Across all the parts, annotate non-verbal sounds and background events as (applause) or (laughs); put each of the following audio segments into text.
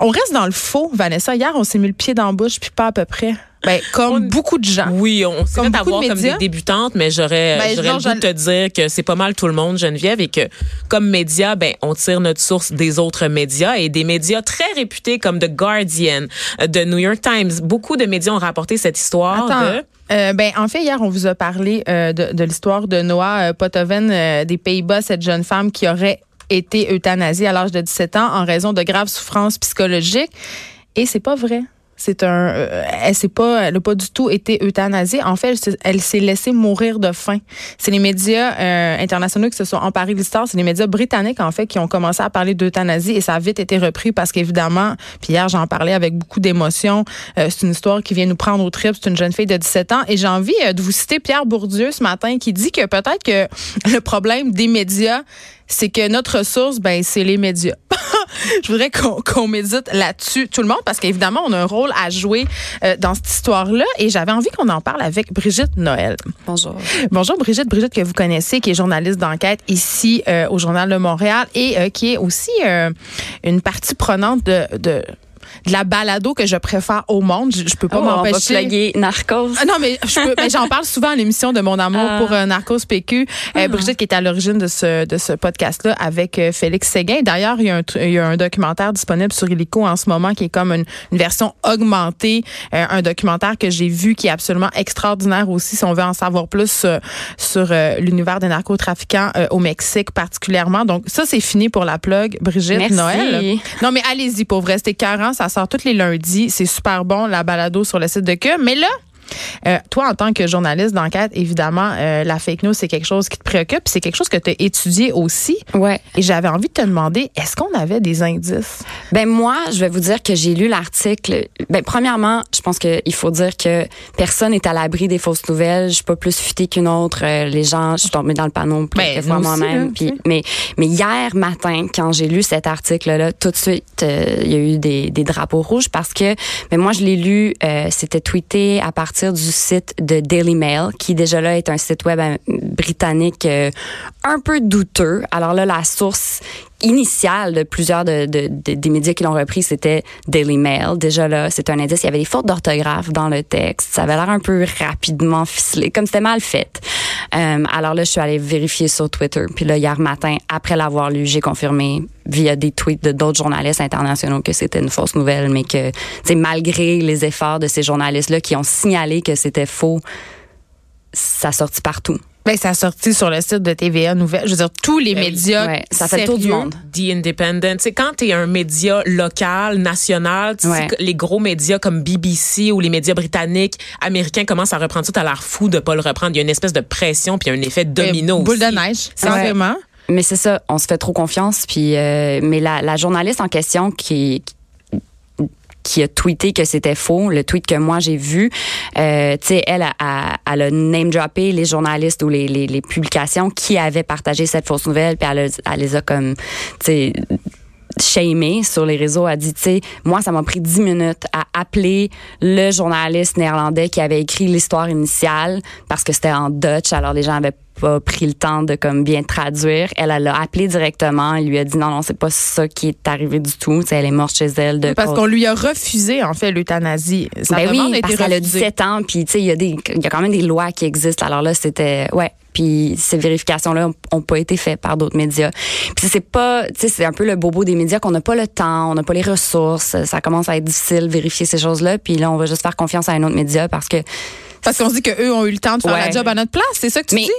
On reste dans le faux, Vanessa. Hier, on s'est mis le pied dans la bouche, puis pas à peu près. Ben, comme beaucoup de gens. Oui, on s'est fait beaucoup de avoir comme médias. des débutantes, mais j'aurais Ben, j'aurais le goût de te dire que c'est pas mal tout le monde, Geneviève, et que comme média, ben on tire notre source des autres médias et des médias très réputés comme The Guardian, euh, The New York Times. Beaucoup de médias ont rapporté cette histoire Attends. de Euh, ben, en fait, hier, on vous a parlé euh, de, de l'histoire de Noah Potoven euh, des Pays-Bas, cette jeune femme qui aurait été euthanasiée à l'âge de 17 ans en raison de graves souffrances psychologiques. Et c'est pas vrai. C'est un, euh, elle s'est pas, elle a pas du tout été euthanasiée. En fait, elle, se- elle s'est laissée mourir de faim. C'est les médias euh, internationaux qui se sont emparés de l'histoire. C'est les médias britanniques en fait qui ont commencé à parler d'euthanasie et ça a vite été repris parce qu'évidemment, puis hier j'en parlais avec beaucoup d'émotion. euh, c'est une histoire qui vient nous prendre au trip. C'est une jeune fille de 17 ans et j'ai envie euh, de vous citer Pierre Bourdieu ce matin qui dit que peut-être que le problème des médias c'est que notre ressource, ben, c'est les médias. (laughs) Je voudrais qu'on médite là-dessus, tout le monde, parce qu'évidemment, on a un rôle à jouer euh, dans cette histoire-là. Et j'avais envie qu'on en parle avec Brigitte Noël. Bonjour. Bonjour Brigitte, Brigitte que vous connaissez, qui est journaliste d'enquête ici euh, au Journal de Montréal et euh, qui est aussi une partie prenante de, de de la balado que je préfère au monde. Je, je peux pas Oh, m'empêcher. Narcos. Ah non, mais je peux- mais j'en (laughs) parle souvent à l'émission de Mon amour Ah. pour euh, Narcos PQ. Euh, Brigitte qui est à l'origine de ce, de ce podcast-là avec euh, Félix Séguin. D'ailleurs, il y, a un, tr- il y a un documentaire disponible sur Illico en ce moment qui est comme une, une version augmentée. Euh, un documentaire que j'ai vu qui est absolument extraordinaire aussi si on veut en savoir plus sur l'univers des narcotrafiquants au Mexique particulièrement. Donc ça, c'est fini pour la plug. Brigitte Merci. Noël? Non, mais allez-y, pour vrai, c'était 40. Ça sort tous les lundis. C'est super bon, la balado sur le site de Cube. Mais là, euh, toi, en tant que journaliste d'enquête, évidemment, euh, la fake news, c'est quelque chose qui te préoccupe. C'est quelque chose que tu as étudié aussi. Ouais. Et j'avais envie de te demander, est-ce qu'on avait des indices? Ben moi, je vais vous dire que j'ai lu l'article. Ben premièrement, je pense qu'il faut dire que personne n'est à l'abri des fausses nouvelles. Je suis pas plus futée qu'une autre. Euh, les gens, je suis tombée dans le panneau Ben, nous aussi, là, moi-même. Puis, mais mais hier matin, quand j'ai lu cet article-là, tout de suite, euh, il y a eu des, des drapeaux rouges parce que, ben moi, je l'ai lu. euh, C'était tweeté à partir du site de Daily Mail, qui déjà là est un site web euh, britannique euh, un peu douteux. Alors là, la source initiale de plusieurs de, de- de- des médias qui l'ont repris, c'était Daily Mail. Déjà là, c'est un indice. Il y avait des fautes d'orthographe dans le texte. Ça avait l'air un peu rapidement ficelé, comme c'était mal fait. Euh, alors là, je suis allée vérifier sur Twitter. Puis là, hier matin, après l'avoir lu, j'ai confirmé via des tweets de d'autres journalistes internationaux que c'était une fausse nouvelle, mais que, tu malgré les efforts de ces journalistes-là qui ont signalé que c'était faux, ça sortit partout. Ben, ça a sorti sur le site de TVA Nouvelles. Je veux dire, tous les médias. Ouais, ça fait le tour du sérieux. monde. The Independent. C'est quand tu es un média local, national, Ouais. les gros médias comme BBC ou les médias britanniques, américains commencent à reprendre ça, t'as l'air fou de pas le reprendre. Il y a une espèce de pression puis il y a un effet domino Euh, Boule aussi. de neige, simplement. Mais c'est ça, on se fait trop confiance. Puis, euh, mais la, la journaliste en question qui qui a tweeté que c'était faux, le tweet que moi j'ai vu, euh, tu sais, elle a, a, elle a name droppé les journalistes ou les, les, les publications qui avaient partagé cette fausse nouvelle, puis elle, elle les a comme, tu sais, shamé sur les réseaux a dit, tu sais, moi, ça m'a pris dix minutes à appeler le journaliste néerlandais qui avait écrit l'histoire initiale parce que c'était en Dutch, alors les gens avaient pas pris le temps de comme bien traduire. Elle, elle l'a appelé directement. Elle lui a dit non, non, c'est pas ça qui est arrivé du tout. Tu sais, elle est morte chez elle de Parce qu'on lui a refusé, en fait, l'euthanasie. Sa ben demande a oui, été parce qu'elle a refusée. 17 ans, puis tu sais, il y a des, y a quand même des lois qui existent. Alors là, c'était, ouais. Puis ces vérifications-là ont pas été faites par d'autres médias. Puis c'est pas, tu sais, c'est un peu le bobo des médias qu'on n'a pas le temps, on n'a pas les ressources. Ça commence à être difficile de vérifier ces choses-là. Puis là, on va juste faire confiance à un autre média parce que, Parce qu'on se dit qu'eux ont eu le temps de faire Ouais. la job à notre place. C'est ça que tu Mais- dis?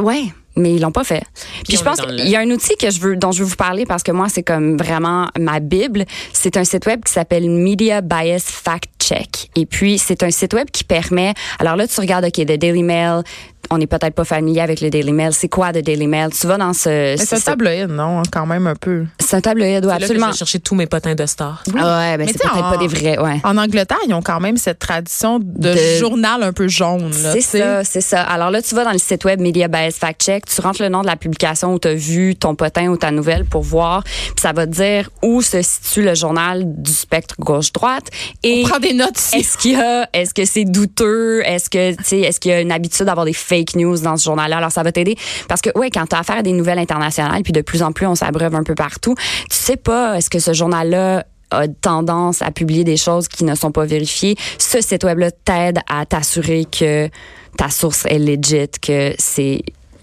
Ouais. Mais ils l'ont pas fait. Puis, je pense le- qu'il y a un outil que je veux, dont je veux vous parler parce que moi, c'est comme vraiment ma bible. C'est un site web qui s'appelle Media Bias Fact Check. Et puis, c'est un site web qui permet, alors là, tu regardes, OK, The Daily Mail, on n'est peut-être pas familier avec le Daily Mail. C'est quoi The Daily Mail? Tu vas dans ce... C'est un tabloïd, non? Quand même un peu. C'est un tabloïd, oui, absolument. Là que chercher tous mes potins de stars. Oui. Ah ouais, ben c'est peut-être pas des vrais, ouais. En Angleterre, ils ont quand même cette tradition de, journal un peu jaune. C'est ça, c'est ça. Alors là, tu vas dans le site web Media Bias Fact Check, tu rentres le nom de la publication où tu as vu ton potin ou ta nouvelle pour voir, puis ça va te dire où se situe le journal du spectre gauche-droite. Et On prend des notes. Est-ce qu'il y a, est-ce que c'est douteux? Est-ce que, tu sais, est-ce qu'il y a une habitude d'avoir des fake news dans ce journal-là? Alors ça va t'aider parce que, ouais, quand tu as affaire à des nouvelles internationales, puis de plus en plus on s'abreuve un peu partout, tu sais pas est-ce que ce journal-là a tendance à publier des choses qui ne sont pas vérifiées? Ce site web-là t'aide à t'assurer que ta source est legit, que c'est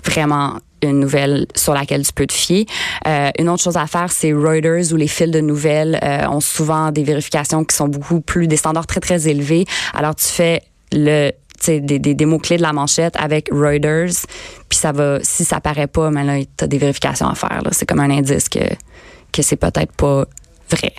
vraiment une nouvelle sur laquelle tu peux te fier. Euh, une autre chose à faire, c'est Reuters où les fils de nouvelles euh, ont souvent des vérifications qui sont beaucoup plus des standards très très élevés. Alors tu fais le des, des, des mots-clés de la manchette avec Reuters, puis ça va, si ça paraît pas, mais là, tu as des vérifications à faire. C'est comme un indice que, que c'est peut-être pas vrai.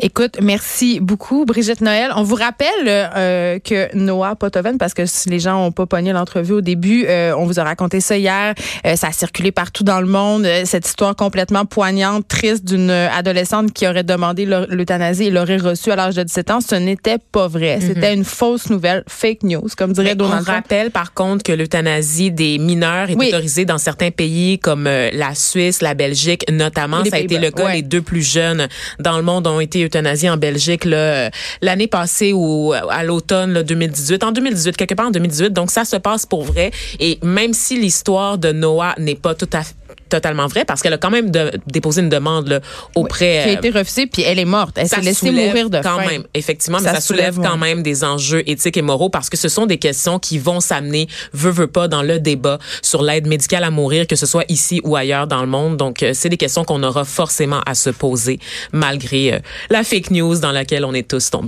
Écoute, merci beaucoup, Brigitte Noël. On vous rappelle euh, que Noah Potoven, parce que si les gens n'ont pas pogné l'entrevue au début, euh, on vous a raconté ça hier. Euh, ça a circulé partout dans le monde. cette histoire complètement poignante, triste d'une adolescente qui aurait demandé l'euthanasie et l'aurait reçue à l'âge de 17 ans. Ce n'était pas vrai. Mhm. C'était une fausse nouvelle, fake news, comme dirait Donald Trump. On rappelle par contre que l'euthanasie des mineurs est autorisée dans certains pays comme la Suisse, la Belgique, notamment. Ça a été le cas. Les deux plus jeunes dans le monde ont été euthanasie en Belgique l'année passée ou à l'automne 2018. En 2018, quelque part en 2018. Donc ça se passe pour vrai. Et même si l'histoire de Noah n'est pas tout à fait totalement vrai parce qu'elle a quand même déposé une demande là, auprès. qui a été refusée puis elle est morte. Elle s'est laissée mourir de quand même. Effectivement, mais ça, soulève, quand même des enjeux éthiques et moraux parce que ce sont des questions qui vont s'amener, veut veut pas, dans le débat sur l'aide médicale à mourir, que ce soit ici ou ailleurs dans le monde. Donc, euh, c'est des questions qu'on aura forcément à se poser malgré euh, la fake news dans laquelle on est tous tombés.